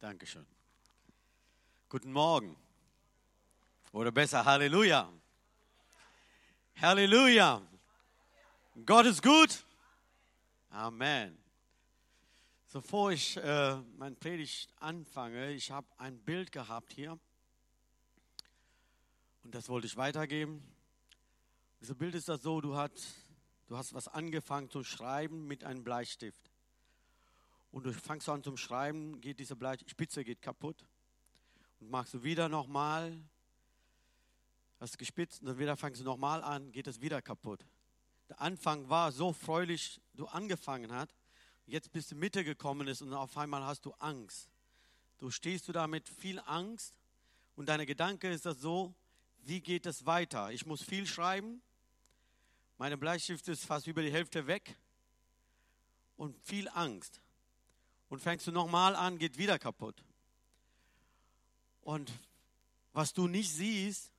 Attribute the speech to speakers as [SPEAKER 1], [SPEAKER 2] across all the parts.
[SPEAKER 1] Dankeschön. Guten Morgen. Oder besser, Halleluja. Halleluja. Gott ist gut. Amen. So, Bevor ich äh, mein Predigt anfange, ich habe ein Bild gehabt hier. Und das wollte ich weitergeben. Dieses Bild ist das so, du, hat, du hast was angefangen zu schreiben mit einem Bleistift. Und du fangst an zum Schreiben, geht diese Spitze geht kaputt. Und machst du wieder nochmal, hast gespitzt und dann wieder fangst du nochmal an, geht es wieder kaputt. Der Anfang war so freudig, du angefangen hast. Jetzt bist du Mitte gekommen ist und auf einmal hast du Angst. Du stehst du da mit viel Angst und deine Gedanke ist das so, wie geht es weiter? Ich muss viel schreiben. Meine Bleistift ist fast über die Hälfte weg und viel Angst und fängst du nochmal an, geht wieder kaputt. Und was du nicht siehst,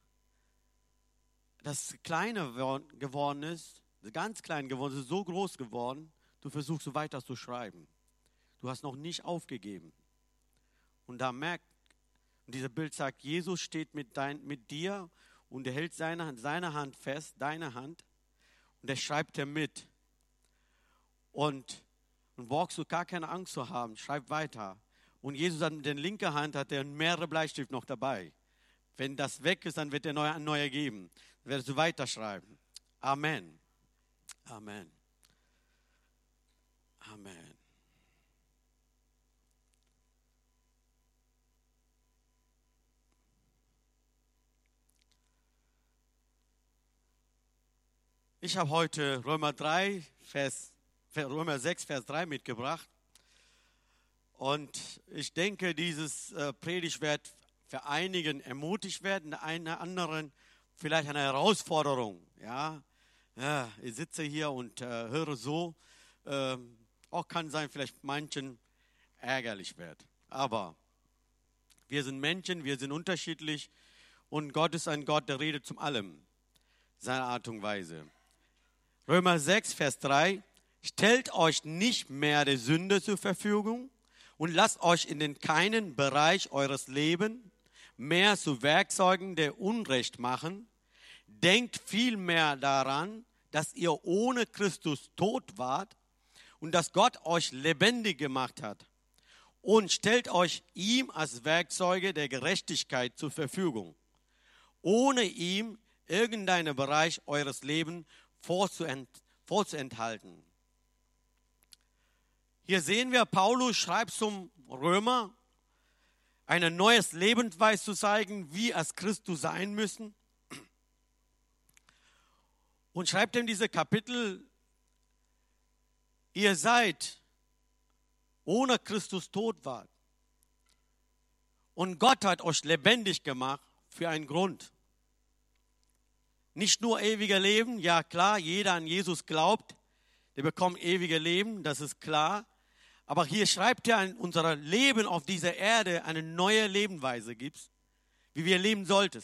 [SPEAKER 1] das kleiner geworden ist, ganz klein geworden ist, so groß geworden, du versuchst so weiter zu schreiben. Du hast noch nicht aufgegeben. Und da merkt, und dieser Bild sagt, Jesus steht mit, dein, mit dir und er hält seine, seine Hand fest, deine Hand, und er schreibt er mit. Und und brauchst du gar keine Angst zu haben. Schreib weiter. Und Jesus hat mit der linken Hand hat er mehrere Bleistifte noch dabei. Wenn das weg ist, dann wird er neue, ein neuer geben. Dann wirst du weiterschreiben. Amen. Amen. Amen. Ich habe heute Römer 3, Vers Römer 6, Vers 3 mitgebracht. Und ich denke, dieses äh, Predigt wird für einigen ermutigt werden, einen anderen vielleicht eine Herausforderung. Ja, ich sitze hier und äh, höre so. Äh, auch kann sein, vielleicht manchen ärgerlich wird. Aber wir sind Menschen, wir sind unterschiedlich und Gott ist ein Gott, der redet zum allem, seiner Art und Weise. Römer 6, Vers 3. Stellt euch nicht mehr der Sünde zur Verfügung und lasst euch in den keinen Bereich eures Lebens mehr zu Werkzeugen der Unrecht machen. Denkt vielmehr daran, dass ihr ohne Christus tot wart und dass Gott euch lebendig gemacht hat. Und stellt euch ihm als Werkzeuge der Gerechtigkeit zur Verfügung, ohne ihm irgendeinen Bereich eures Lebens vorzuenthalten. Hier sehen wir, Paulus schreibt zum Römer, ein neues Lebensweise zu zeigen, wie als Christus sein müssen. Und schreibt ihm diese Kapitel, ihr seid ohne Christus tot wart. Und Gott hat euch lebendig gemacht für einen Grund. Nicht nur ewiger Leben, ja klar, jeder an Jesus glaubt, der bekommt ewige Leben, das ist klar. Aber hier schreibt er in unser Leben auf dieser Erde eine neue Lebensweise gibt, wie wir leben sollten.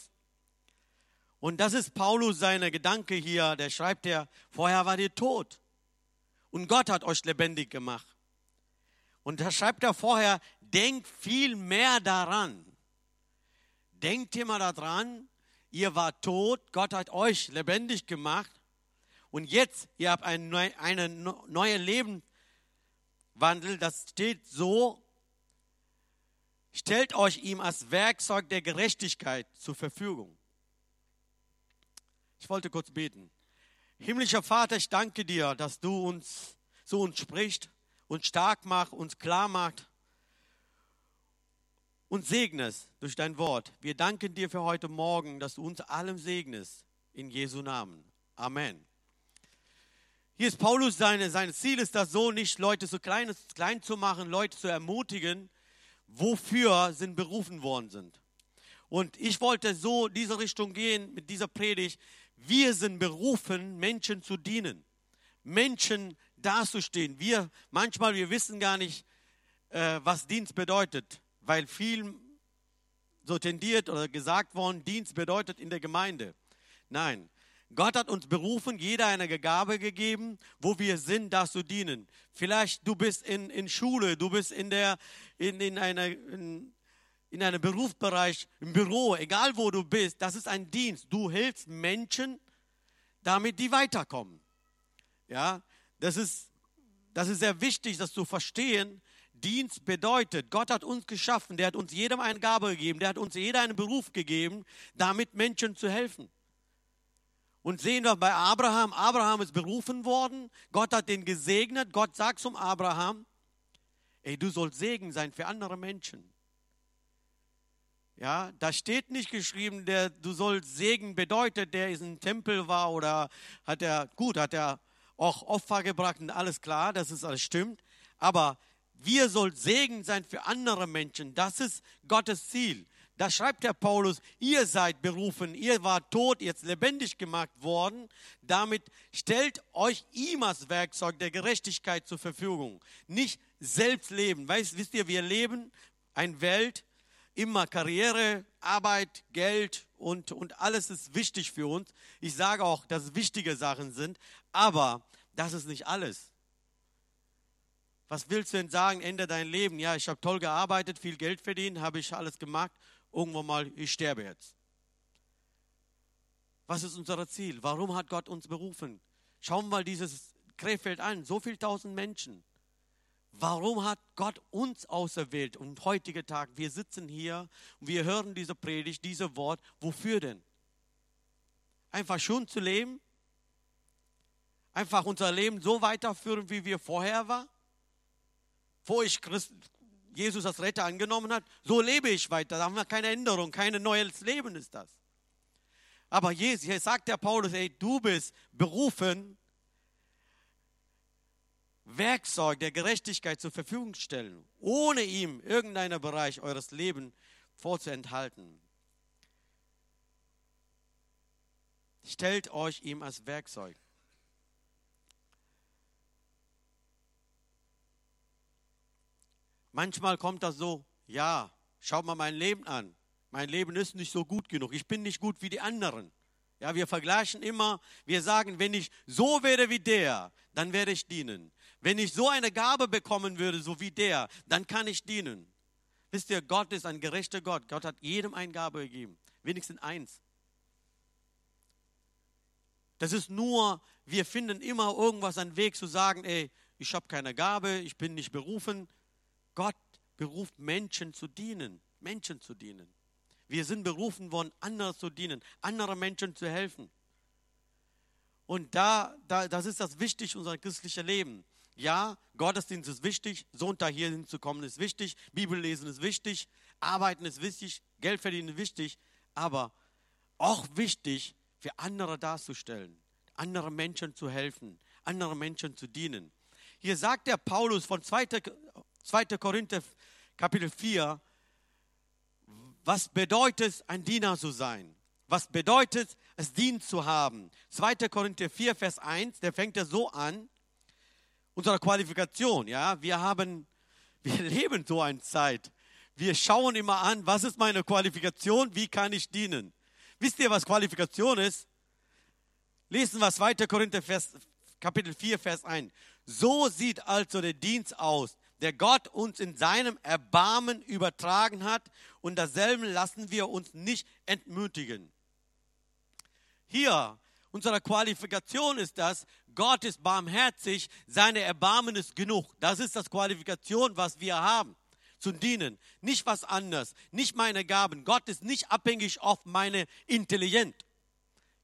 [SPEAKER 1] Und das ist Paulus seine Gedanke hier, der schreibt er, vorher war ihr tot und Gott hat euch lebendig gemacht. Und da schreibt er vorher, denkt viel mehr daran. Denkt immer daran, ihr wart tot, Gott hat euch lebendig gemacht und jetzt, ihr habt ein, eine neue Leben Wandel, das steht so, stellt euch ihm als Werkzeug der Gerechtigkeit zur Verfügung. Ich wollte kurz beten. Himmlischer Vater, ich danke dir, dass du uns zu uns sprichst, uns stark machst, uns klar machst und segnest durch dein Wort. Wir danken dir für heute Morgen, dass du uns allem segnest. In Jesu Namen. Amen. Hier ist Paulus, seine, sein Ziel ist das so, nicht Leute so klein, klein zu machen, Leute zu ermutigen, wofür sie berufen worden sind. Und ich wollte so diese Richtung gehen mit dieser Predigt. Wir sind berufen, Menschen zu dienen, Menschen dazustehen. Wir manchmal, wir wissen gar nicht, äh, was Dienst bedeutet, weil viel so tendiert oder gesagt worden, Dienst bedeutet in der Gemeinde. Nein, Gott hat uns berufen, jeder eine Gabe gegeben, wo wir sind, das zu dienen. Vielleicht du bist in, in Schule, du bist in, der, in, in, einer, in, in einem Berufsbereich, im Büro, egal wo du bist, das ist ein Dienst. Du hilfst Menschen, damit die weiterkommen. Ja, das ist, das ist sehr wichtig, das zu verstehen. Dienst bedeutet, Gott hat uns geschaffen, der hat uns jedem eine Gabe gegeben, der hat uns jeder einen Beruf gegeben, damit Menschen zu helfen. Und sehen wir bei Abraham, Abraham ist berufen worden, Gott hat den gesegnet, Gott sagt zum Abraham, ey, du sollst Segen sein für andere Menschen. Ja, da steht nicht geschrieben, der du sollst Segen bedeutet, der ist ein Tempel war oder hat er, gut, hat er auch Opfer gebracht und alles klar, das ist alles stimmt. Aber wir sollen Segen sein für andere Menschen. Das ist Gottes Ziel. Da schreibt der Paulus, ihr seid berufen, ihr wart tot, jetzt lebendig gemacht worden. Damit stellt euch ihm als Werkzeug der Gerechtigkeit zur Verfügung. Nicht selbst leben. Weißt, wisst ihr, wir leben eine Welt, immer Karriere, Arbeit, Geld und, und alles ist wichtig für uns. Ich sage auch, dass es wichtige Sachen sind, aber das ist nicht alles. Was willst du denn sagen, Ende dein Leben? Ja, ich habe toll gearbeitet, viel Geld verdient, habe ich alles gemacht irgendwann mal, ich sterbe jetzt. Was ist unser Ziel? Warum hat Gott uns berufen? Schauen wir mal dieses Krefeld an, so viele tausend Menschen. Warum hat Gott uns auserwählt? Und heutige Tag, wir sitzen hier und wir hören diese Predigt, dieses Wort. Wofür denn? Einfach schon zu leben? Einfach unser Leben so weiterführen, wie wir vorher waren? Wo ich Christ, Jesus als Retter angenommen hat, so lebe ich weiter. Da haben wir keine Änderung, kein neues Leben ist das. Aber Jesus, hier sagt der Paulus, ey, du bist berufen, Werkzeug der Gerechtigkeit zur Verfügung stellen, ohne ihm irgendeinen Bereich eures Lebens vorzuenthalten. Stellt euch ihm als Werkzeug. Manchmal kommt das so, ja, schau mal mein Leben an. Mein Leben ist nicht so gut genug. Ich bin nicht gut wie die anderen. Ja, wir vergleichen immer, wir sagen, wenn ich so wäre wie der, dann werde ich dienen. Wenn ich so eine Gabe bekommen würde, so wie der, dann kann ich dienen. Wisst ihr, Gott ist ein gerechter Gott. Gott hat jedem eine Gabe gegeben. Wenigstens eins. Das ist nur, wir finden immer irgendwas, einen Weg zu sagen, ey, ich habe keine Gabe, ich bin nicht berufen. Gott beruft Menschen zu dienen, Menschen zu dienen. Wir sind berufen worden, anderen zu dienen, anderen Menschen zu helfen. Und da, da, das ist das Wichtige unser christliches Leben. Ja, Gottesdienst ist wichtig, Sonntag hier hinzukommen ist wichtig, Bibel lesen ist wichtig, Arbeiten ist wichtig, Geld verdienen ist wichtig, aber auch wichtig, für andere darzustellen, anderen Menschen zu helfen, anderen Menschen zu dienen. Hier sagt der Paulus von 2. 2. Korinther Kapitel 4, was bedeutet ein Diener zu sein? Was bedeutet es, Dienst zu haben? 2. Korinther 4, Vers 1, der fängt ja so an. Unsere Qualifikation, ja, wir haben, wir leben so eine Zeit. Wir schauen immer an, was ist meine Qualifikation, wie kann ich dienen? Wisst ihr, was Qualifikation ist? Lesen wir 2. Korinther Vers, Kapitel 4, Vers 1. So sieht also der Dienst aus, der Gott uns in seinem Erbarmen übertragen hat und dasselbe lassen wir uns nicht entmutigen. Hier, unsere Qualifikation ist das, Gott ist barmherzig, seine Erbarmen ist genug. Das ist das Qualifikation, was wir haben zu dienen, nicht was anderes, nicht meine Gaben. Gott ist nicht abhängig auf meine Intelligenz.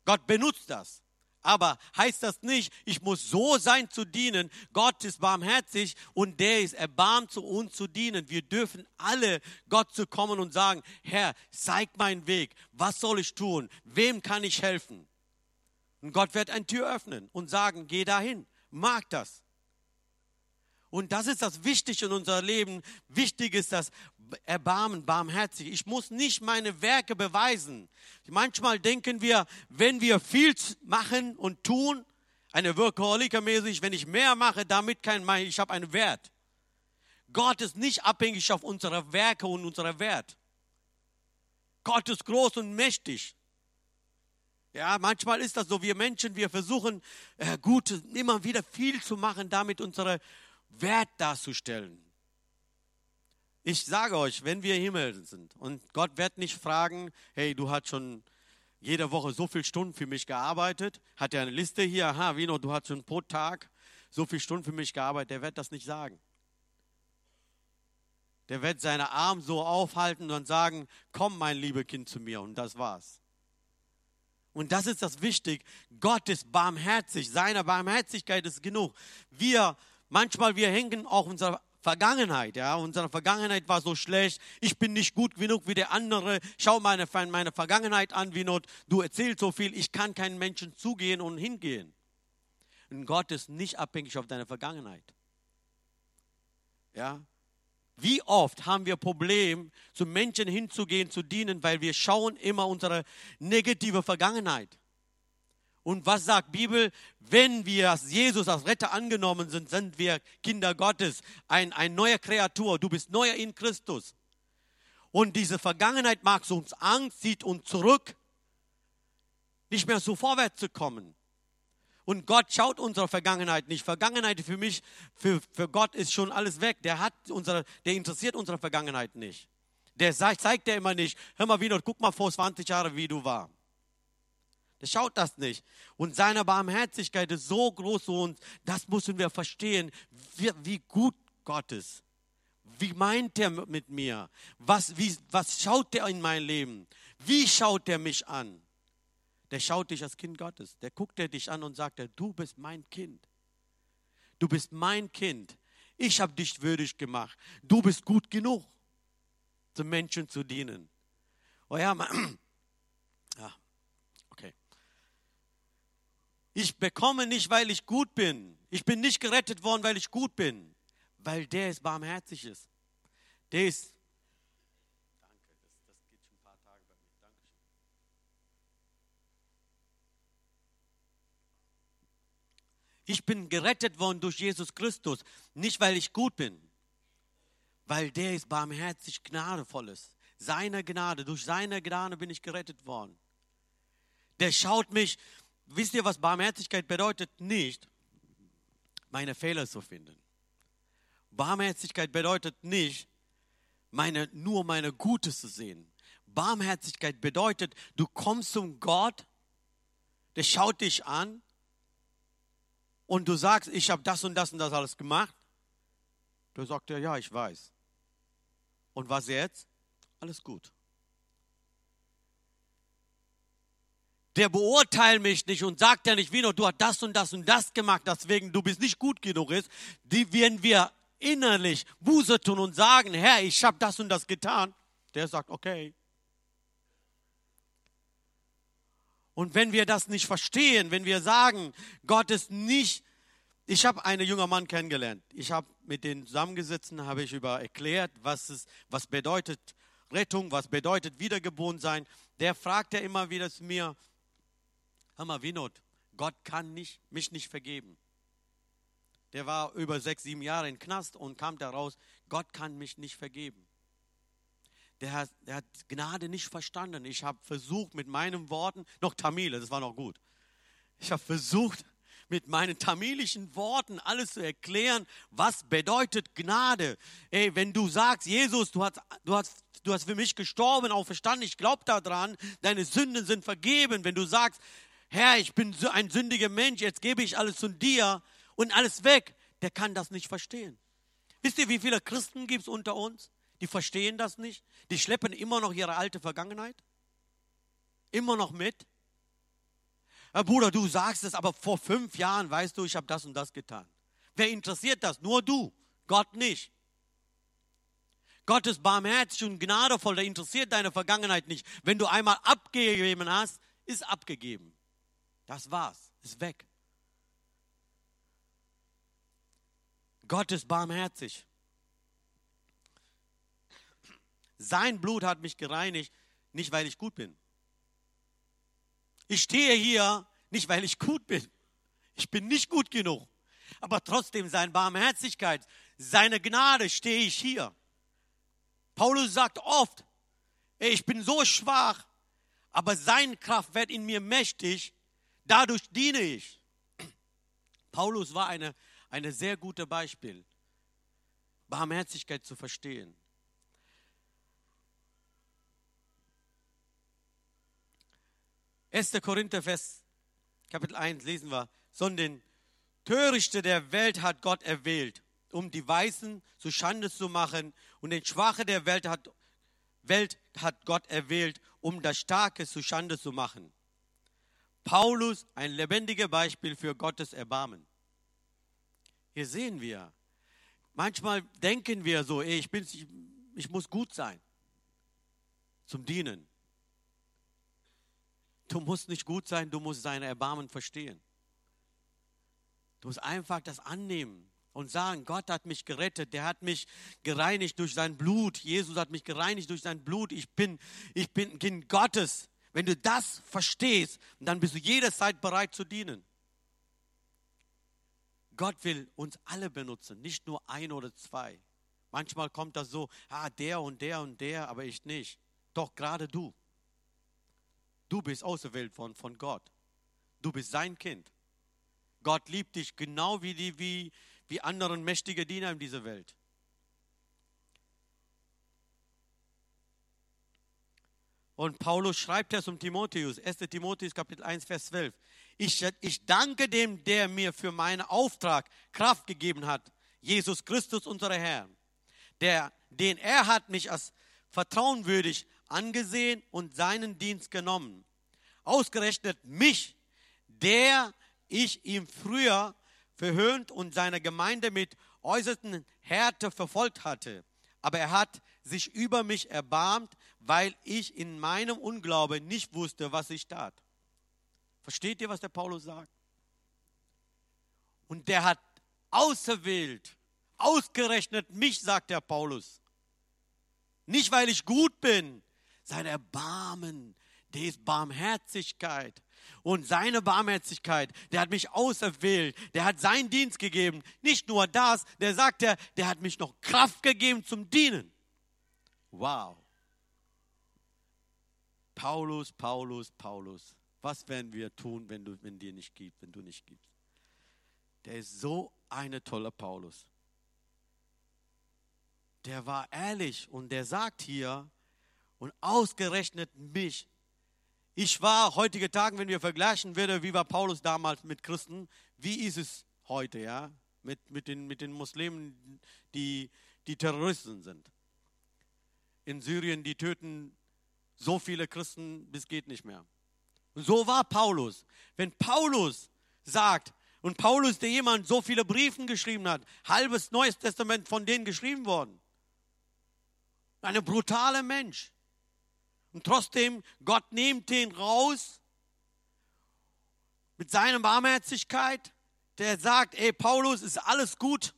[SPEAKER 1] Gott benutzt das. Aber heißt das nicht, ich muss so sein zu dienen. Gott ist barmherzig und der ist erbarmt zu uns zu dienen. Wir dürfen alle Gott zu kommen und sagen, Herr, zeig meinen Weg. Was soll ich tun? Wem kann ich helfen? Und Gott wird eine Tür öffnen und sagen, geh dahin. Mag das. Und das ist das Wichtige in unserem Leben. Wichtig ist das Erbarmen, barmherzig. Ich muss nicht meine Werke beweisen. Manchmal denken wir, wenn wir viel machen und tun, eine Workaholiker-mäßig, wenn ich mehr mache, damit kann ich, habe einen Wert. Gott ist nicht abhängig auf unsere Werke und unseren Wert. Gott ist groß und mächtig. Ja, manchmal ist das so, wir Menschen, wir versuchen äh, gut, immer wieder viel zu machen, damit unsere Wert darzustellen. Ich sage euch, wenn wir im Himmel sind und Gott wird nicht fragen, hey, du hast schon jede Woche so viele Stunden für mich gearbeitet, hat er eine Liste hier, aha, Vino, du hast schon pro Tag so viele Stunden für mich gearbeitet, der wird das nicht sagen. Der wird seine Arme so aufhalten und sagen, komm mein liebes Kind zu mir und das war's. Und das ist das Wichtig. Gott ist barmherzig. Seine Barmherzigkeit ist genug. Wir, manchmal, wir hängen auch unserer Vergangenheit, ja. Unsere Vergangenheit war so schlecht. Ich bin nicht gut genug wie der andere. Schau meine, meine Vergangenheit an, wie not. Du erzählst so viel. Ich kann keinen Menschen zugehen und hingehen. Und Gott ist nicht abhängig auf deine Vergangenheit. Ja. Wie oft haben wir Probleme, zu Menschen hinzugehen, zu dienen, weil wir schauen immer unsere negative Vergangenheit. Und was sagt Bibel? Wenn wir als Jesus als Retter angenommen sind, sind wir Kinder Gottes, ein, ein neuer Kreatur. Du bist neuer in Christus. Und diese Vergangenheit macht uns Angst, zieht uns zurück, nicht mehr so vorwärts zu kommen. Und Gott schaut unsere Vergangenheit nicht. Vergangenheit für mich, für, für Gott ist schon alles weg. Der, hat unsere, der interessiert unsere Vergangenheit nicht. Der sagt, zeigt er immer nicht, hör mal wieder, guck mal vor 20 Jahren, wie du war. Der schaut das nicht. Und seine Barmherzigkeit ist so groß zu uns, das müssen wir verstehen, wie, wie gut Gott ist. Wie meint er mit mir? Was, wie, was schaut er in mein Leben? Wie schaut er mich an? der schaut dich als Kind Gottes. Der guckt er dich an und sagt, du bist mein Kind. Du bist mein Kind. Ich habe dich würdig gemacht. Du bist gut genug, zum Menschen zu dienen. Oh ja, man, ja, okay. Ich bekomme nicht, weil ich gut bin. Ich bin nicht gerettet worden, weil ich gut bin, weil der ist barmherzig ist. Der ist Ich bin gerettet worden durch Jesus Christus, nicht weil ich gut bin, weil der ist barmherzig, gnadevoll ist. Seine Gnade, durch seine Gnade bin ich gerettet worden. Der schaut mich, wisst ihr, was Barmherzigkeit bedeutet? Nicht, meine Fehler zu finden. Barmherzigkeit bedeutet nicht, meine, nur meine Gutes zu sehen. Barmherzigkeit bedeutet, du kommst zum Gott, der schaut dich an und du sagst, ich habe das und das und das alles gemacht, da sagt er, ja, ich weiß. Und was jetzt? Alles gut. Der beurteilt mich nicht und sagt ja nicht, Vino, du hast das und das und das gemacht, deswegen du bist nicht gut genug ist. Die werden wir innerlich Buße tun und sagen, Herr, ich habe das und das getan. Der sagt, okay, Und wenn wir das nicht verstehen, wenn wir sagen, Gott ist nicht, ich habe einen jungen Mann kennengelernt. Ich habe mit denen zusammengesessen, habe ich über erklärt, was es, was bedeutet Rettung, was bedeutet Wiedergeboren sein. Der fragte immer wieder zu mir, hör mal, Winot, Gott kann nicht, mich nicht vergeben. Der war über sechs, sieben Jahre in Knast und kam daraus, Gott kann mich nicht vergeben der hat, der hat Gnade nicht verstanden. Ich habe versucht mit meinen Worten, noch Tamile, das war noch gut. Ich habe versucht mit meinen tamilischen Worten alles zu erklären, was bedeutet Gnade. Ey, wenn du sagst, Jesus, du hast, du hast, du hast für mich gestorben, auch verstanden, ich glaube daran, deine Sünden sind vergeben. Wenn du sagst, Herr, ich bin ein sündiger Mensch, jetzt gebe ich alles zu dir und alles weg, der kann das nicht verstehen. Wisst ihr, wie viele Christen gibt es unter uns? Die verstehen das nicht. Die schleppen immer noch ihre alte Vergangenheit. Immer noch mit. Herr Bruder, du sagst es, aber vor fünf Jahren weißt du, ich habe das und das getan. Wer interessiert das? Nur du, Gott nicht. Gott ist barmherzig und gnadevoll, der interessiert deine Vergangenheit nicht. Wenn du einmal abgegeben hast, ist abgegeben. Das war's, ist weg. Gott ist barmherzig. Sein Blut hat mich gereinigt, nicht weil ich gut bin. Ich stehe hier nicht, weil ich gut bin. Ich bin nicht gut genug. Aber trotzdem seine Barmherzigkeit, seine Gnade stehe ich hier. Paulus sagt oft, ich bin so schwach, aber seine Kraft wird in mir mächtig, dadurch diene ich. Paulus war eine, eine sehr gute Beispiel, Barmherzigkeit zu verstehen. 1. Korinther, Vers, Kapitel 1 lesen wir, sondern Törichte der Welt hat Gott erwählt, um die Weißen zu Schande zu machen, und den Schwache der Welt hat, Welt hat Gott erwählt, um das Starke zu Schande zu machen. Paulus, ein lebendiges Beispiel für Gottes Erbarmen. Hier sehen wir, manchmal denken wir so, ey, ich, bin, ich, ich muss gut sein zum Dienen. Du musst nicht gut sein, du musst seine Erbarmen verstehen. Du musst einfach das annehmen und sagen, Gott hat mich gerettet, der hat mich gereinigt durch sein Blut. Jesus hat mich gereinigt durch sein Blut. Ich bin, ich bin Kind Gottes. Wenn du das verstehst, dann bist du jederzeit bereit zu dienen. Gott will uns alle benutzen, nicht nur ein oder zwei. Manchmal kommt das so, ah, der und der und der, aber ich nicht. Doch gerade du. Du bist auserwählt von, von Gott. Du bist sein Kind. Gott liebt dich genau wie die wie, wie anderen mächtige Diener in dieser Welt. Und Paulus schreibt es um Timotheus, 1. Timotheus Kapitel 1, Vers 12. Ich, ich danke dem, der mir für meinen Auftrag Kraft gegeben hat, Jesus Christus, unser Herr. Der, den er hat mich als vertrauenwürdig angesehen und seinen Dienst genommen. Ausgerechnet mich, der ich ihm früher verhöhnt und seine Gemeinde mit äußersten Härte verfolgt hatte. Aber er hat sich über mich erbarmt, weil ich in meinem Unglauben nicht wusste, was ich tat. Versteht ihr, was der Paulus sagt? Und der hat auserwählt, ausgerechnet mich, sagt der Paulus. Nicht, weil ich gut bin, sein Erbarmen, der ist Barmherzigkeit. Und seine Barmherzigkeit, der hat mich auserwählt, der hat seinen Dienst gegeben. Nicht nur das, der sagt, der, der hat mich noch Kraft gegeben zum Dienen. Wow. Paulus, Paulus, Paulus. Was werden wir tun, wenn du, wenn dir nicht gibt, wenn du nicht gibst? Der ist so eine tolle Paulus. Der war ehrlich und der sagt hier, und ausgerechnet mich. Ich war heutige Tagen, wenn wir vergleichen würden, wie war Paulus damals mit Christen, wie ist es heute, ja, mit, mit, den, mit den Muslimen, die, die Terroristen sind. In Syrien, die töten so viele Christen, bis geht nicht mehr. Und so war Paulus. Wenn Paulus sagt, und Paulus, der jemand so viele Briefen geschrieben hat, halbes Neues Testament von denen geschrieben worden. Ein brutaler Mensch. Und trotzdem, Gott nimmt den raus mit seiner Barmherzigkeit, der sagt, ey Paulus, ist alles gut.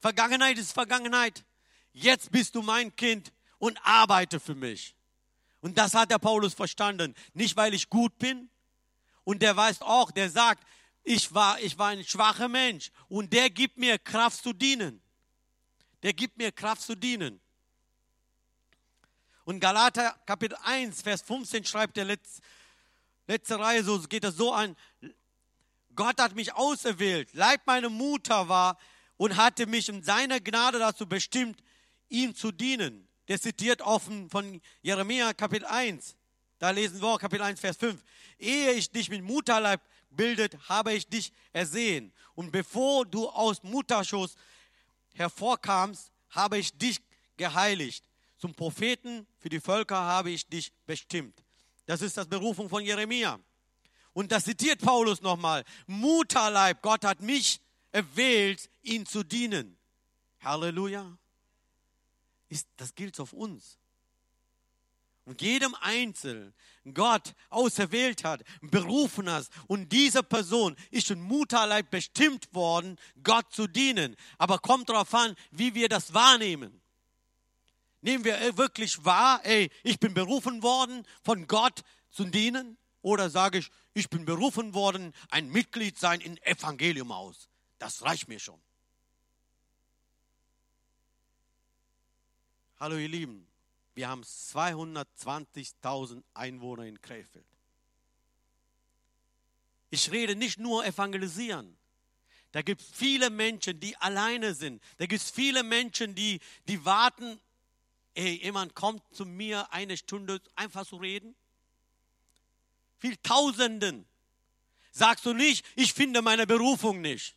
[SPEAKER 1] Vergangenheit ist Vergangenheit. Jetzt bist du mein Kind und arbeite für mich. Und das hat der Paulus verstanden. Nicht, weil ich gut bin. Und der weiß auch, der sagt, ich war, ich war ein schwacher Mensch. Und der gibt mir Kraft zu dienen. Der gibt mir Kraft zu dienen. Und Galater Kapitel 1, Vers 15 schreibt der letzte, letzte Reihe, so geht das so an. Gott hat mich auserwählt, Leib meine Mutter war und hatte mich in seiner Gnade dazu bestimmt, ihm zu dienen. Der zitiert offen von Jeremia Kapitel 1. Da lesen wir auch Kapitel 1, Vers 5. Ehe ich dich mit Mutterleib bildet, habe ich dich ersehen. Und bevor du aus Mutterschoß hervorkamst, habe ich dich geheiligt. Zum Propheten für die Völker habe ich dich bestimmt. Das ist das Berufung von Jeremia. Und das zitiert Paulus nochmal. Mutterleib, Gott hat mich erwählt, ihn zu dienen. Halleluja. Das gilt auf uns. Und jedem Einzelnen Gott auserwählt hat, berufen hat. Und diese Person ist in Mutterleib bestimmt worden, Gott zu dienen. Aber kommt darauf an, wie wir das wahrnehmen. Nehmen wir wirklich wahr, ey, ich bin berufen worden, von Gott zu dienen? Oder sage ich, ich bin berufen worden, ein Mitglied sein im Evangelium aus? Das reicht mir schon. Hallo ihr Lieben, Wir haben 220.000 Einwohner in Krefeld. Ich rede nicht nur evangelisieren. Da gibt es viele Menschen, die alleine sind. Da gibt es viele Menschen, die, die warten, ey, jemand kommt zu mir eine Stunde einfach zu reden. Viel Tausenden. Sagst du nicht, ich finde meine Berufung nicht.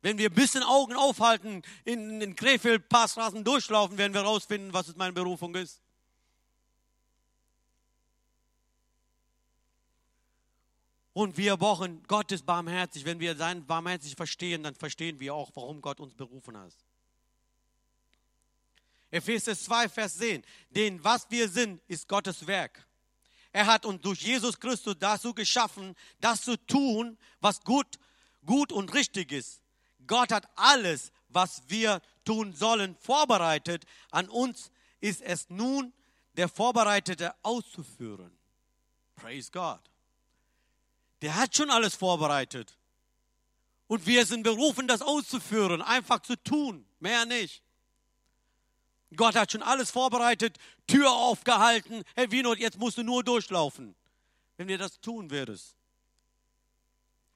[SPEAKER 1] Wenn wir ein bisschen Augen aufhalten, in den Krefeld ein durchlaufen, werden wir herausfinden, was meine Berufung ist. Und wir brauchen Gott ist barmherzig. Wenn wir sein barmherzig verstehen, dann verstehen wir auch, warum Gott uns berufen hat. Epheser 2, Vers 10. Denn was wir sind, ist Gottes Werk. Er hat uns durch Jesus Christus dazu geschaffen, das zu tun, was gut, gut und richtig ist. Gott hat alles, was wir tun sollen, vorbereitet. An uns ist es nun, der Vorbereitete auszuführen. Praise God. Der hat schon alles vorbereitet. Und wir sind berufen, das auszuführen, einfach zu tun, mehr nicht. Gott hat schon alles vorbereitet, Tür aufgehalten. Hey Vino, jetzt musst du nur durchlaufen, wenn wir das tun würdest.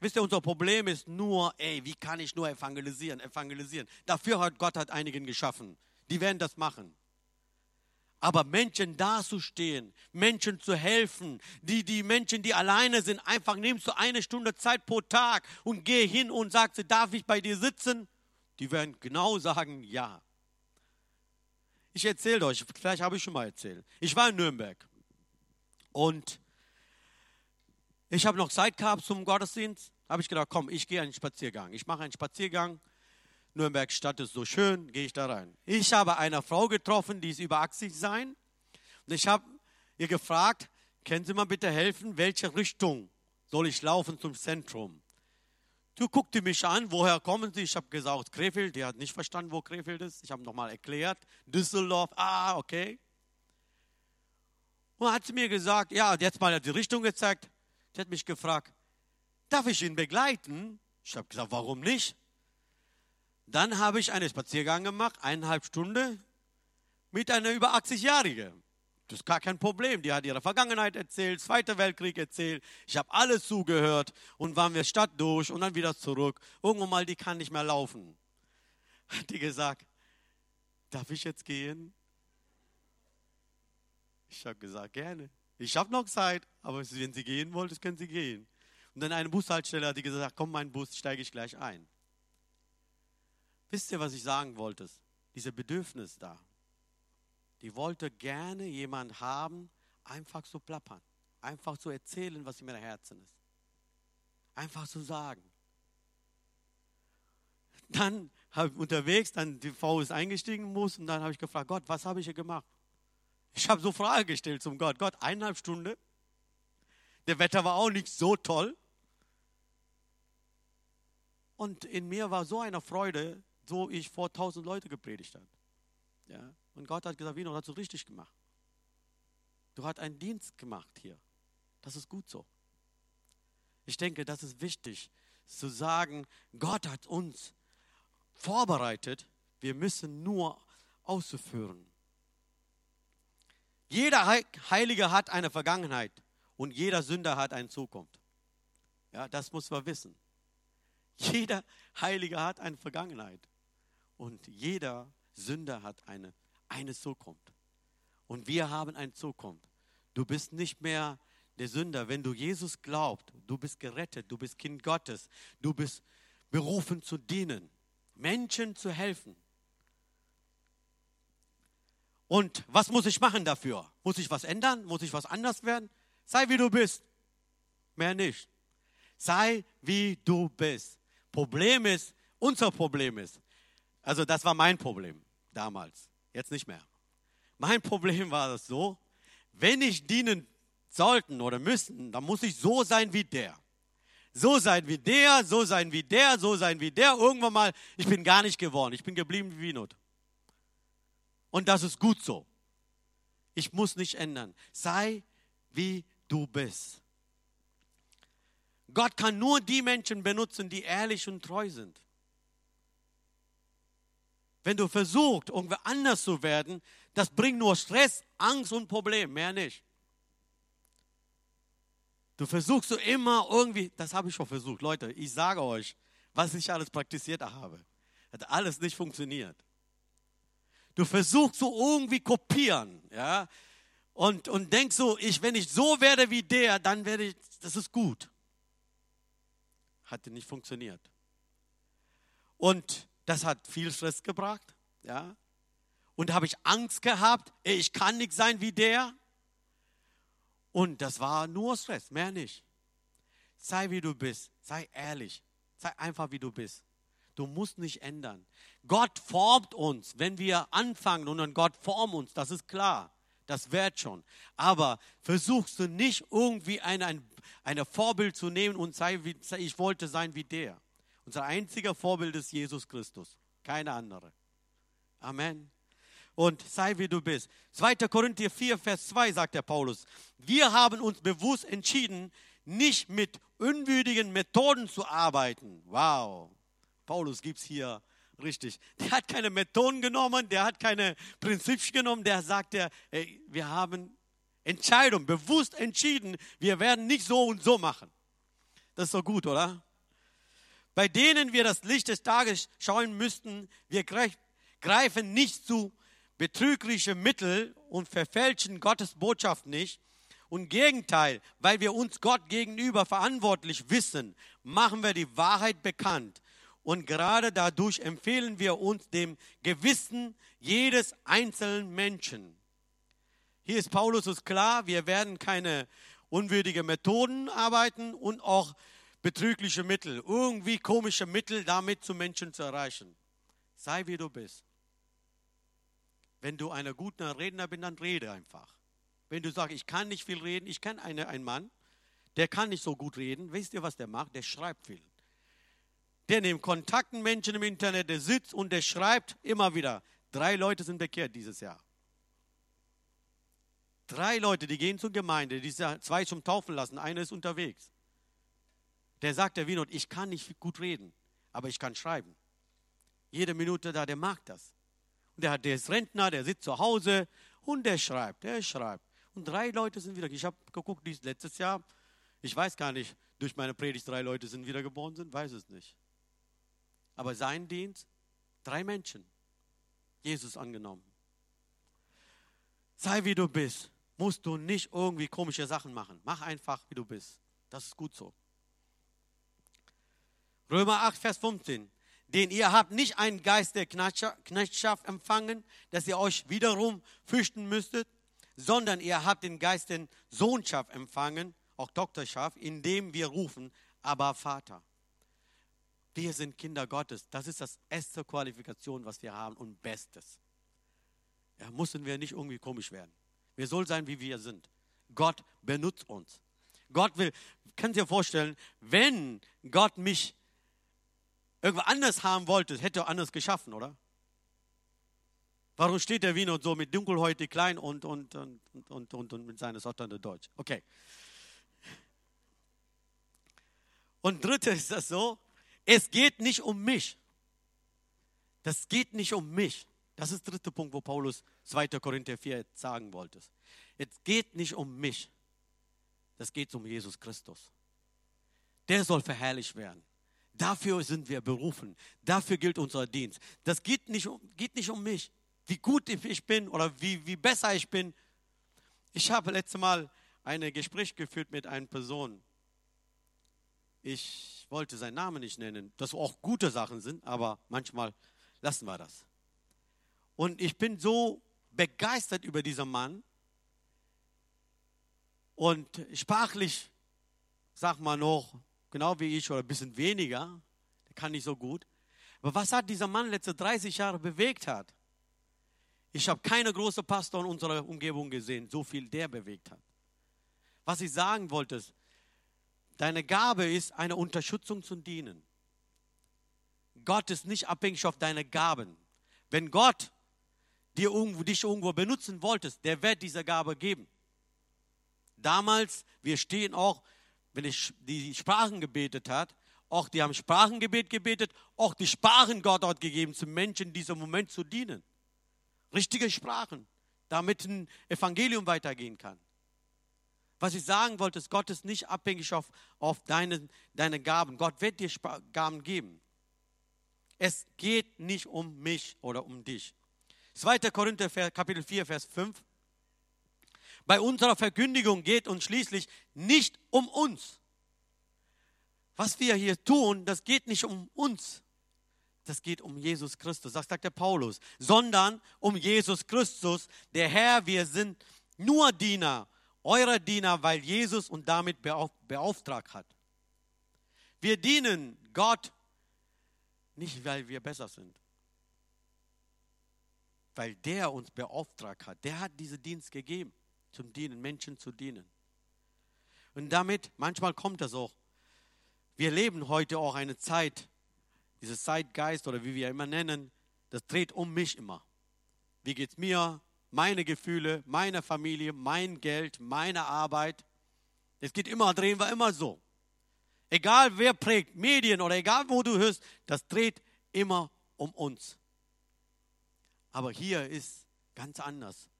[SPEAKER 1] Wisst ihr, unser Problem ist nur, ey, wie kann ich nur evangelisieren, evangelisieren. Dafür hat Gott hat einigen geschaffen. Die werden das machen. Aber Menschen dazustehen, Menschen zu helfen, die, die Menschen, die alleine sind, einfach nimmst du eine Stunde Zeit pro Tag und geh hin und sagst, darf ich bei dir sitzen? Die werden genau sagen, ja. Ich erzähle euch, vielleicht habe ich schon mal erzählt. Ich war in Nürnberg und ich habe noch Zeit gehabt zum Gottesdienst. Habe ich gedacht, komm, ich gehe einen Spaziergang. Ich mache einen Spaziergang. Nürnberg Stadt ist so schön, gehe ich da rein. Ich habe eine Frau getroffen, die ist über 80 sein. Und ich habe ihr gefragt, können Sie mal bitte helfen, welche Richtung soll ich laufen zum Zentrum? Du guckte mich an, woher kommen Sie? Ich habe gesagt, Krefeld. Die hat nicht verstanden, wo Krefeld ist. Ich habe nochmal erklärt. Düsseldorf, ah, okay. Und hat sie mir gesagt, ja, jetzt mal die Richtung gezeigt. Sie hat mich gefragt, darf ich ihn begleiten? Ich habe gesagt, warum nicht? Dann habe ich einen Spaziergang gemacht, eineinhalb Stunden, mit einer über 80-Jährigen. Das ist gar kein Problem. Die hat ihre Vergangenheit erzählt, Zweiter Weltkrieg erzählt. Ich habe alles zugehört und waren wir Stadt durch und dann wieder zurück. Irgendwann mal, die kann nicht mehr laufen. Hat die gesagt, darf ich jetzt gehen? Ich habe gesagt, gerne. Ich habe noch Zeit, aber wenn Sie gehen wollen, können Sie gehen. Und dann eine Bushaltestelle hat die gesagt, komm, mein Bus, steige ich gleich ein. Wisst ihr, was ich sagen wollte? Diese Bedürfnis da die wollte gerne jemand haben, einfach zu plappern, einfach zu erzählen, was in ihrem Herzen ist. Einfach zu sagen. Dann habe ich unterwegs, dann die Frau ist eingestiegen muss und dann habe ich gefragt, Gott, was habe ich hier gemacht? Ich habe so Fragen gestellt zum Gott. Gott, eineinhalb Stunden. Der Wetter war auch nicht so toll. Und in mir war so eine Freude, so ich vor tausend Leute gepredigt habe. Ja. Und Gott hat gesagt, Vino, hast du richtig gemacht. Du hast einen Dienst gemacht hier. Das ist gut so. Ich denke, das ist wichtig zu sagen, Gott hat uns vorbereitet, wir müssen nur auszuführen. Jeder Heilige hat eine Vergangenheit und jeder Sünder hat eine Zukunft. Ja, das muss man wissen. Jeder Heilige hat eine Vergangenheit und jeder Sünder hat eine eine Zukunft. Und wir haben eine Zukunft. Du bist nicht mehr der Sünder. Wenn du Jesus glaubst, du bist gerettet, du bist Kind Gottes, du bist berufen zu dienen, Menschen zu helfen. Und was muss ich machen dafür? Muss ich was ändern? Muss ich was anders werden? Sei wie du bist. Mehr nicht. Sei wie du bist. Problem ist, unser Problem ist, also das war mein Problem damals. Jetzt nicht mehr. Mein Problem war das so, wenn ich dienen sollten oder müssten, dann muss ich so sein wie der. So sein wie der, so sein wie der, so sein wie der. Irgendwann mal, ich bin gar nicht geworden. Ich bin geblieben wie Not. Und das ist gut so. Ich muss nicht ändern. Sei wie du bist. Gott kann nur die Menschen benutzen, die ehrlich und treu sind. Wenn du versuchst, irgendwie anders zu werden, das bringt nur Stress, Angst und Problem, mehr nicht. Du versuchst so immer irgendwie, das habe ich schon versucht, Leute, ich sage euch, was ich alles praktiziert habe. Hat alles nicht funktioniert. Du versuchst so irgendwie kopieren, ja, und, und denkst so, ich, wenn ich so werde wie der, dann werde ich, das ist gut. Hatte nicht funktioniert. Und das hat viel Stress gebracht, ja. Und habe ich Angst gehabt, ich kann nicht sein wie der. Und das war nur Stress, mehr nicht. Sei wie du bist, sei ehrlich, sei einfach wie du bist. Du musst nicht ändern. Gott formt uns, wenn wir anfangen und dann Gott formt uns, das ist klar. Das wird schon. Aber versuchst du nicht irgendwie ein, ein, ein Vorbild zu nehmen und sei wie, ich wollte sein wie der. Unser einziger Vorbild ist Jesus Christus, keine andere. Amen. Und sei wie du bist. 2. Korinther 4, Vers 2 sagt der Paulus, wir haben uns bewusst entschieden, nicht mit unwürdigen Methoden zu arbeiten. Wow. Paulus gibt es hier richtig. Der hat keine Methoden genommen, der hat keine Prinzipien genommen, der sagt, der, ey, wir haben Entscheidung, bewusst entschieden, wir werden nicht so und so machen. Das ist doch gut, oder? Bei denen wir das Licht des Tages schauen müssten, wir greifen nicht zu betrügliche Mittel und verfälschen Gottes Botschaft nicht. Und Gegenteil, weil wir uns Gott gegenüber verantwortlich wissen, machen wir die Wahrheit bekannt und gerade dadurch empfehlen wir uns dem Gewissen jedes einzelnen Menschen. Hier ist Paulus ist klar, wir werden keine unwürdige Methoden arbeiten und auch betrügliche Mittel, irgendwie komische Mittel damit zu Menschen zu erreichen. Sei wie du bist. Wenn du ein guter Redner bist, dann rede einfach. Wenn du sagst, ich kann nicht viel reden, ich kenne einen Mann, der kann nicht so gut reden. Wisst ihr, was der macht? Der schreibt viel. Der nimmt Kontakt mit Menschen im Internet, der sitzt und der schreibt immer wieder. Drei Leute sind bekehrt dieses Jahr. Drei Leute, die gehen zur Gemeinde, die zwei zum Taufen lassen, einer ist unterwegs. Der sagt der Winot, ich kann nicht gut reden, aber ich kann schreiben. Jede Minute da, der mag das. Und der, der ist Rentner, der sitzt zu Hause und der schreibt, der schreibt. Und drei Leute sind wieder, ich habe geguckt, letztes Jahr, ich weiß gar nicht, durch meine Predigt drei Leute sind wiedergeboren sind, weiß es nicht. Aber sein Dienst, drei Menschen, Jesus angenommen. Sei wie du bist, musst du nicht irgendwie komische Sachen machen. Mach einfach, wie du bist. Das ist gut so. Römer 8, Vers 15. Denn ihr habt nicht einen Geist der Knechtschaft empfangen, dass ihr euch wiederum fürchten müsstet, sondern ihr habt den Geist der Sohnschaft empfangen, auch Doktorschaft, indem wir rufen, aber Vater. Wir sind Kinder Gottes. Das ist das erste Qualifikation, was wir haben und Bestes. Ja, müssen wir nicht irgendwie komisch werden. Wir sollen sein, wie wir sind. Gott benutzt uns. Gott will, kann dir vorstellen, wenn Gott mich irgendwo anders haben wollte, hätte er anders geschaffen, oder? Warum steht der Wiener so mit dunkelhäutig klein und, und, und, und, und, und mit seinem Sotternde Deutsch? Okay. Und dritte ist das so, es geht nicht um mich. Das geht nicht um mich. Das ist der dritte Punkt, wo Paulus 2. Korinther 4 sagen wollte. Es geht nicht um mich. Das geht um Jesus Christus. Der soll verherrlicht werden. Dafür sind wir berufen. Dafür gilt unser Dienst. Das geht nicht, um, geht nicht um mich, wie gut ich bin oder wie, wie besser ich bin. Ich habe letztes Mal ein Gespräch geführt mit einer Person. Ich wollte seinen Namen nicht nennen, dass auch gute Sachen sind, aber manchmal lassen wir das. Und ich bin so begeistert über diesen Mann. Und sprachlich, sag mal noch, genau wie ich oder ein bisschen weniger, der kann nicht so gut. Aber was hat dieser Mann letzte 30 Jahre bewegt hat? Ich habe keine große Pastor in unserer Umgebung gesehen, so viel der bewegt hat. Was ich sagen wollte, ist, Deine Gabe ist, eine Unterstützung zu dienen. Gott ist nicht abhängig auf deine Gaben. Wenn Gott dir irgendwo, dich irgendwo benutzen wolltest, der wird diese Gabe geben. Damals, wir stehen auch, wenn ich die Sprachen gebetet hat, auch die haben Sprachengebet gebetet, auch die Sprachen Gott hat gegeben, zu Menschen in diesem Moment zu dienen. Richtige Sprachen, damit ein Evangelium weitergehen kann. Was ich sagen wollte, ist, Gott ist nicht abhängig auf, auf deine, deine Gaben. Gott wird dir Gaben geben. Es geht nicht um mich oder um dich. 2. Korinther Kapitel 4, Vers 5. Bei unserer Verkündigung geht uns schließlich nicht um uns. Was wir hier tun, das geht nicht um uns. Das geht um Jesus Christus, das sagt der Paulus, sondern um Jesus Christus, der Herr. Wir sind nur Diener, eure Diener, weil Jesus uns damit beauftragt hat. Wir dienen Gott nicht, weil wir besser sind. Weil der uns beauftragt hat. Der hat diesen Dienst gegeben, zum Dienen, Menschen zu dienen. Und damit, manchmal kommt das auch. Wir leben heute auch eine Zeit, dieses Zeitgeist oder wie wir immer nennen, das dreht um mich immer. Wie geht es mir? Meine Gefühle, meine Familie, mein Geld, meine Arbeit. Es geht immer, drehen wir immer so. Egal wer prägt, Medien oder egal wo du hörst, das dreht immer um uns. Aber hier ist ganz anders.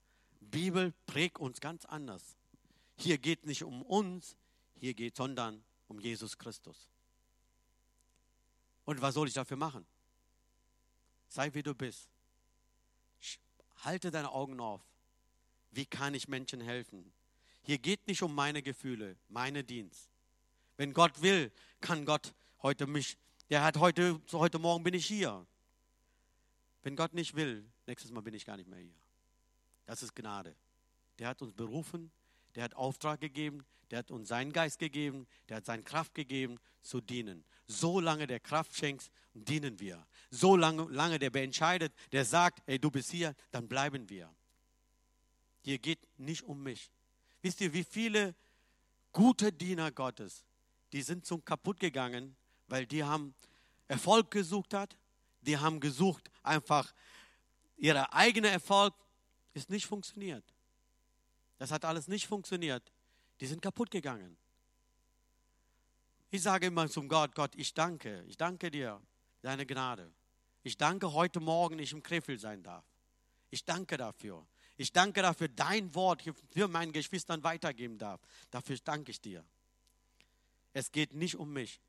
[SPEAKER 1] Bibel prägt uns ganz anders. Hier geht es nicht um uns, hier geht sondern um Jesus Christus. Und was soll ich dafür machen? Sei wie du bist. Halte deine Augen auf. Wie kann ich Menschen helfen? Hier geht nicht um meine Gefühle, meine Dienst. Wenn Gott will, kann Gott heute mich, der hat heute, heute Morgen bin ich hier. Wenn Gott nicht will, nächstes Mal bin ich gar nicht mehr hier. Das ist Gnade. Der hat uns berufen, der hat Auftrag gegeben, der hat uns seinen Geist gegeben, der hat seine Kraft gegeben, zu dienen. Solange der Kraft schenkt, dienen wir. Solange lange der entscheidet, der sagt, ey, du bist hier, dann bleiben wir. Hier geht nicht um mich. Wisst ihr, wie viele gute Diener Gottes die sind so kaputt gegangen, weil die haben Erfolg gesucht hat, die haben gesucht einfach ihre eigene Erfolg ist nicht funktioniert. Das hat alles nicht funktioniert. Die sind kaputt gegangen. Ich sage immer zum Gott, Gott, ich danke, ich danke dir, deine Gnade. Ich danke heute Morgen, ich im Krefeld sein darf. Ich danke dafür. Ich danke dafür, dein Wort für meinen Geschwistern weitergeben darf. Dafür danke ich dir. Es geht nicht um mich,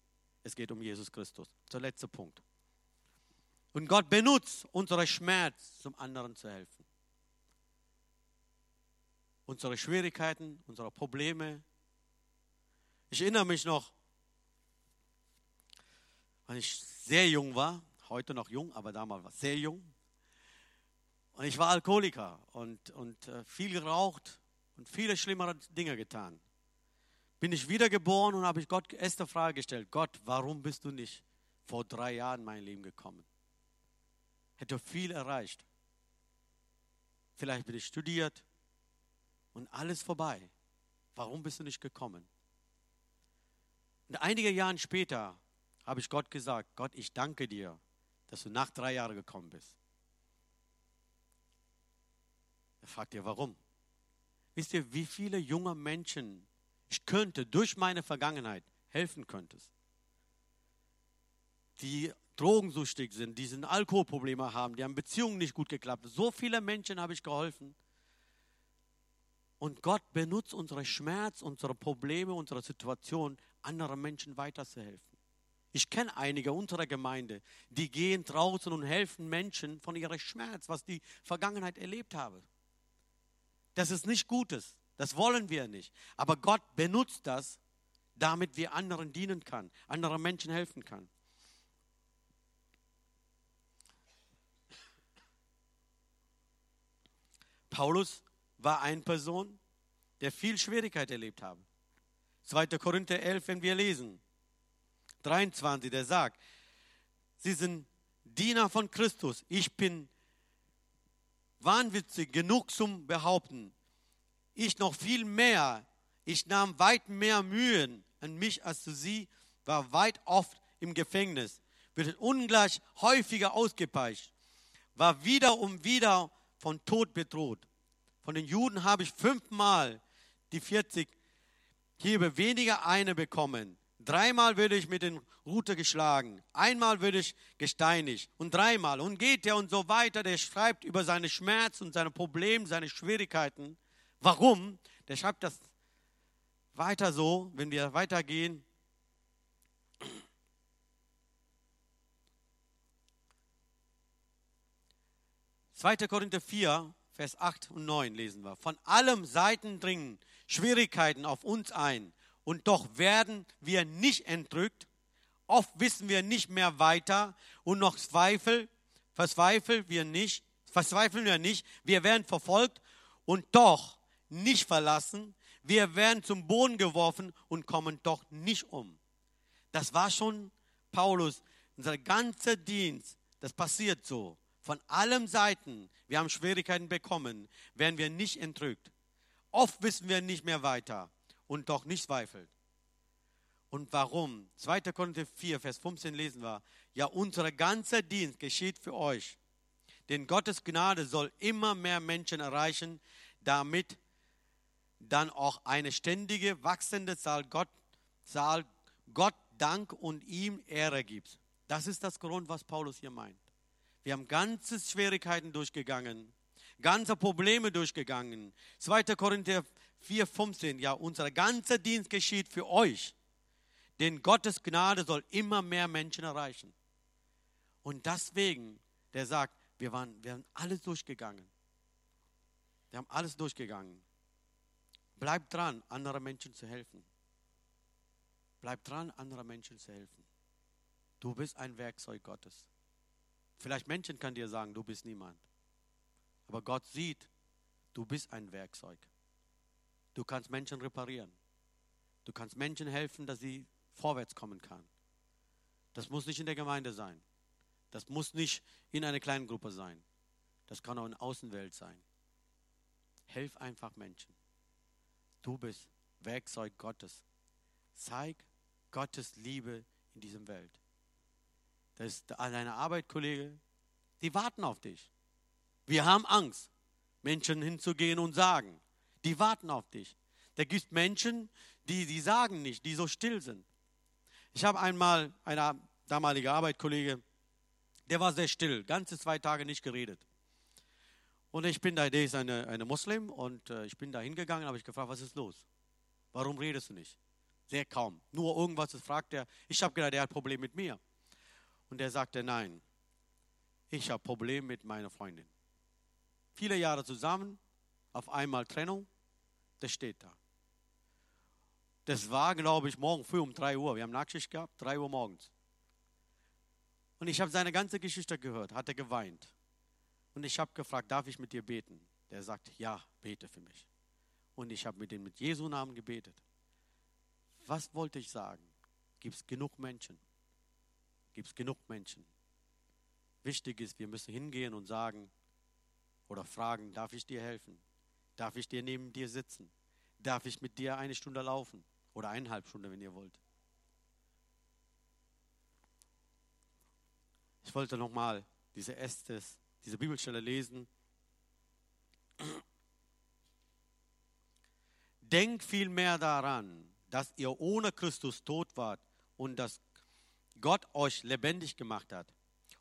[SPEAKER 1] es geht um Jesus Christus. Der letzte Punkt. Und Gott benutzt unseren Schmerz, zum anderen zu helfen. Unsere Schwierigkeiten, unsere Probleme. Ich erinnere mich noch, als ich sehr jung war, heute noch jung, aber damals war ich sehr jung. Und ich war Alkoholiker und, und äh, viel geraucht und viele schlimmere Dinge getan bin ich wiedergeboren und habe ich Gott erste Frage gestellt. Gott, warum bist du nicht vor drei Jahren in mein Leben gekommen? Hätte viel erreicht. Vielleicht bin ich studiert und alles vorbei. Warum bist du nicht gekommen? Und einige Jahre später habe ich Gott gesagt, Gott, ich danke dir, dass du nach drei Jahren gekommen bist. Er fragt ihr, warum? Wisst ihr, wie viele junge Menschen ich könnte durch meine Vergangenheit helfen könntest, die drogensüchtig sind, die ein Alkoholprobleme haben, die haben Beziehungen nicht gut geklappt. So viele Menschen habe ich geholfen. Und Gott benutzt unsere Schmerz, unsere Probleme, unsere Situation, anderen Menschen weiterzuhelfen. Ich kenne einige unserer Gemeinde, die gehen draußen und helfen Menschen von ihrem Schmerz, was die Vergangenheit erlebt haben. Das ist nicht Gutes. Das wollen wir nicht. Aber Gott benutzt das, damit wir anderen dienen kann, anderen Menschen helfen kann. Paulus war eine Person, der viel Schwierigkeit erlebt hat. 2. Korinther 11, wenn wir lesen, 23, der sagt, sie sind Diener von Christus. Ich bin wahnwitzig genug zum Behaupten, ich noch viel mehr. Ich nahm weit mehr Mühen an mich als zu sie, war weit oft im Gefängnis, wird ungleich häufiger ausgepeitscht, war wieder und wieder von Tod bedroht. Von den Juden habe ich fünfmal die 40 Hiebe weniger eine bekommen. Dreimal würde ich mit den Rute geschlagen, einmal würde ich gesteinigt und dreimal. Und geht er und so weiter, der schreibt über seine Schmerzen und seine Probleme, seine Schwierigkeiten. Warum? Der schreibt das weiter so, wenn wir weitergehen. 2. Korinther 4, Vers 8 und 9 lesen wir. Von allem Seiten dringen Schwierigkeiten auf uns ein und doch werden wir nicht entrückt. Oft wissen wir nicht mehr weiter und noch Zweifel, verzweifeln wir nicht, verzweifeln wir nicht. Wir werden verfolgt und doch nicht verlassen. Wir werden zum Boden geworfen und kommen doch nicht um. Das war schon Paulus, unser ganzer Dienst. Das passiert so. Von allen Seiten, wir haben Schwierigkeiten bekommen, werden wir nicht entrückt. Oft wissen wir nicht mehr weiter und doch nicht zweifelt. Und warum? 2. Korinther 4, Vers 15 lesen wir. Ja, unser ganzer Dienst geschieht für euch. Denn Gottes Gnade soll immer mehr Menschen erreichen, damit dann auch eine ständige, wachsende Zahl Gott, Zahl Gott Dank und ihm Ehre gibt. Das ist das Grund, was Paulus hier meint. Wir haben ganze Schwierigkeiten durchgegangen, ganze Probleme durchgegangen. 2. Korinther 4, 15, ja, unser ganzer Dienst geschieht für euch. Denn Gottes Gnade soll immer mehr Menschen erreichen. Und deswegen, der sagt, wir, waren, wir haben alles durchgegangen. Wir haben alles durchgegangen. Bleib dran, anderen Menschen zu helfen. Bleib dran, anderen Menschen zu helfen. Du bist ein Werkzeug Gottes. Vielleicht Menschen können dir sagen, du bist niemand. Aber Gott sieht, du bist ein Werkzeug. Du kannst Menschen reparieren. Du kannst Menschen helfen, dass sie vorwärts kommen können. Das muss nicht in der Gemeinde sein. Das muss nicht in einer kleinen Gruppe sein. Das kann auch in der Außenwelt sein. Helf einfach Menschen. Du bist Werkzeug Gottes. Zeig Gottes Liebe in dieser Welt. Das ist deine Arbeitskollege, die warten auf dich. Wir haben Angst, Menschen hinzugehen und sagen. Die warten auf dich. Da gibt es Menschen, die, die sagen nicht, die so still sind. Ich habe einmal einen damaligen Arbeitskollege, der war sehr still, ganze zwei Tage nicht geredet. Und ich bin da, der ist eine, eine Muslim und äh, ich bin da hingegangen, habe ich gefragt, was ist los? Warum redest du nicht? Sehr kaum. Nur irgendwas, das fragt er. Ich habe gedacht, er hat ein Problem mit mir. Und er sagte, nein, ich habe Probleme mit meiner Freundin. Viele Jahre zusammen, auf einmal Trennung, das steht da. Das war, glaube ich, morgen früh um 3 Uhr. Wir haben Nachtschicht gehabt, 3 Uhr morgens. Und ich habe seine ganze Geschichte gehört, hat er geweint. Und ich habe gefragt, darf ich mit dir beten? Der sagt, ja, bete für mich. Und ich habe mit ihm mit Jesu Namen gebetet. Was wollte ich sagen? Gibt es genug Menschen, gibt es genug Menschen. Wichtig ist, wir müssen hingehen und sagen oder fragen, darf ich dir helfen? Darf ich dir neben dir sitzen? Darf ich mit dir eine Stunde laufen? Oder eineinhalb Stunden, wenn ihr wollt. Ich wollte nochmal diese Estes, diese Bibelstelle lesen. Denkt vielmehr daran, dass ihr ohne Christus tot wart und dass Gott euch lebendig gemacht hat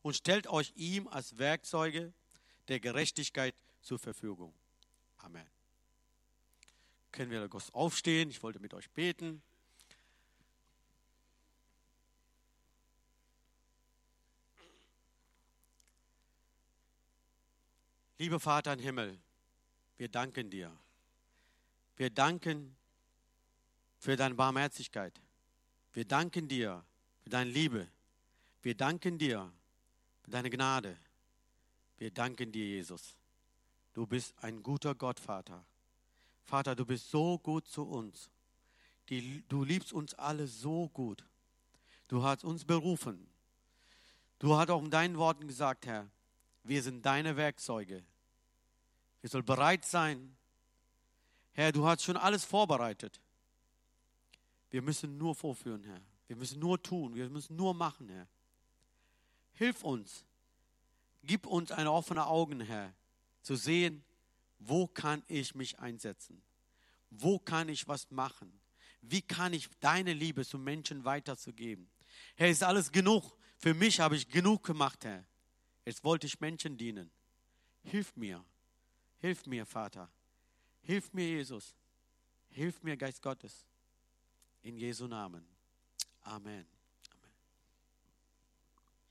[SPEAKER 1] und stellt euch ihm als Werkzeuge der Gerechtigkeit zur Verfügung. Amen. Können wir kurz aufstehen? Ich wollte mit euch beten. Lieber Vater im Himmel, wir danken dir. Wir danken für deine Barmherzigkeit. Wir danken dir für deine Liebe. Wir danken dir für deine Gnade. Wir danken dir, Jesus. Du bist ein guter Gott, Vater. Vater, du bist so gut zu uns. du liebst uns alle so gut. Du hast uns berufen. Du hast auch in deinen Worten gesagt, Herr, wir sind deine Werkzeuge. Wir sollen bereit sein. Herr, du hast schon alles vorbereitet. Wir müssen nur vorführen, Herr. Wir müssen nur tun, wir müssen nur machen, Herr. Hilf uns. Gib uns eine offene Augen, Herr, zu sehen, wo kann ich mich einsetzen? Wo kann ich was machen? Wie kann ich deine Liebe zu Menschen weiterzugeben? Herr, ist alles genug. Für mich habe ich genug gemacht, Herr. Jetzt wollte ich Menschen dienen. Hilf mir. Hilf mir, Vater. Hilf mir, Jesus. Hilf mir, Geist Gottes. In Jesu Namen. Amen.